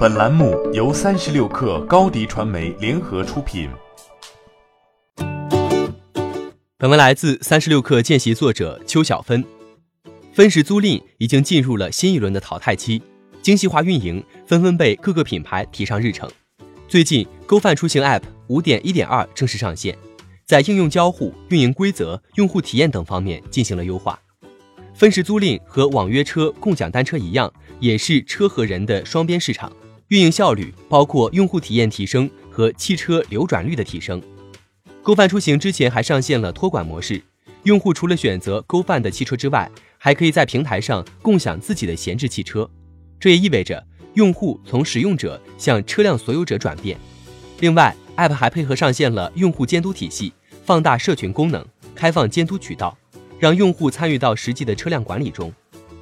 本栏目由三十六氪高低传媒联合出品。本文来自三十六氪见习作者邱小芬。分时租赁已经进入了新一轮的淘汰期，精细化运营纷纷被各个品牌提上日程。最近高泛出行 App 五点一点二正式上线，在应用交互、运营规则、用户体验等方面进行了优化。分时租赁和网约车、共享单车一样，也是车和人的双边市场。运营效率包括用户体验提升和汽车流转率的提升。GoFun 出行之前还上线了托管模式，用户除了选择 GoFun 的汽车之外，还可以在平台上共享自己的闲置汽车。这也意味着用户从使用者向车辆所有者转变。另外，App 还配合上线了用户监督体系，放大社群功能，开放监督渠道，让用户参与到实际的车辆管理中。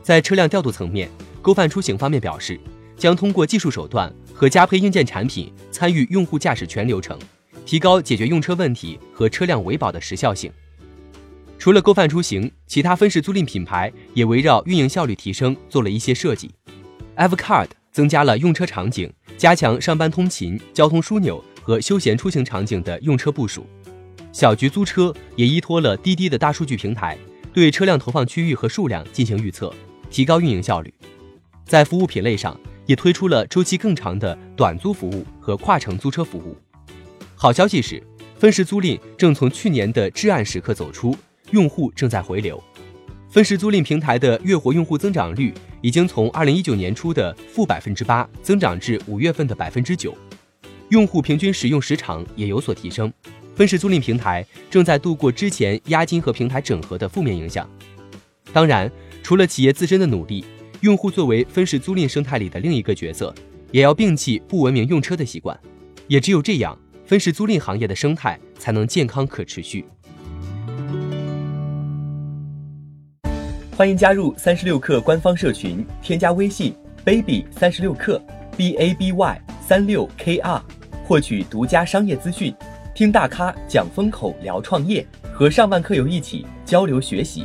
在车辆调度层面，GoFun 出行方面表示。将通过技术手段和加配硬件产品参与用户驾驶全流程，提高解决用车问题和车辆维保的时效性。除了 GoFun 出行，其他分时租赁品牌也围绕运营效率提升做了一些设计。Evcard 增加了用车场景，加强上班通勤、交通枢纽和休闲出行场景的用车部署。小桔租车也依托了滴滴的大数据平台，对车辆投放区域和数量进行预测，提高运营效率。在服务品类上，也推出了周期更长的短租服务和跨城租车服务。好消息是，分时租赁正从去年的至暗时刻走出，用户正在回流。分时租赁平台的月活用户增长率已经从二零一九年初的负百分之八增长至五月份的百分之九，用户平均使用时长也有所提升。分时租赁平台正在度过之前押金和平台整合的负面影响。当然，除了企业自身的努力。用户作为分时租赁生态里的另一个角色，也要摒弃不文明用车的习惯，也只有这样，分时租赁行业的生态才能健康可持续。欢迎加入三十六氪官方社群，添加微信 baby 三十六氪 b a b y 三六 k r，获取独家商业资讯，听大咖讲风口，聊创业，和上万客友一起交流学习。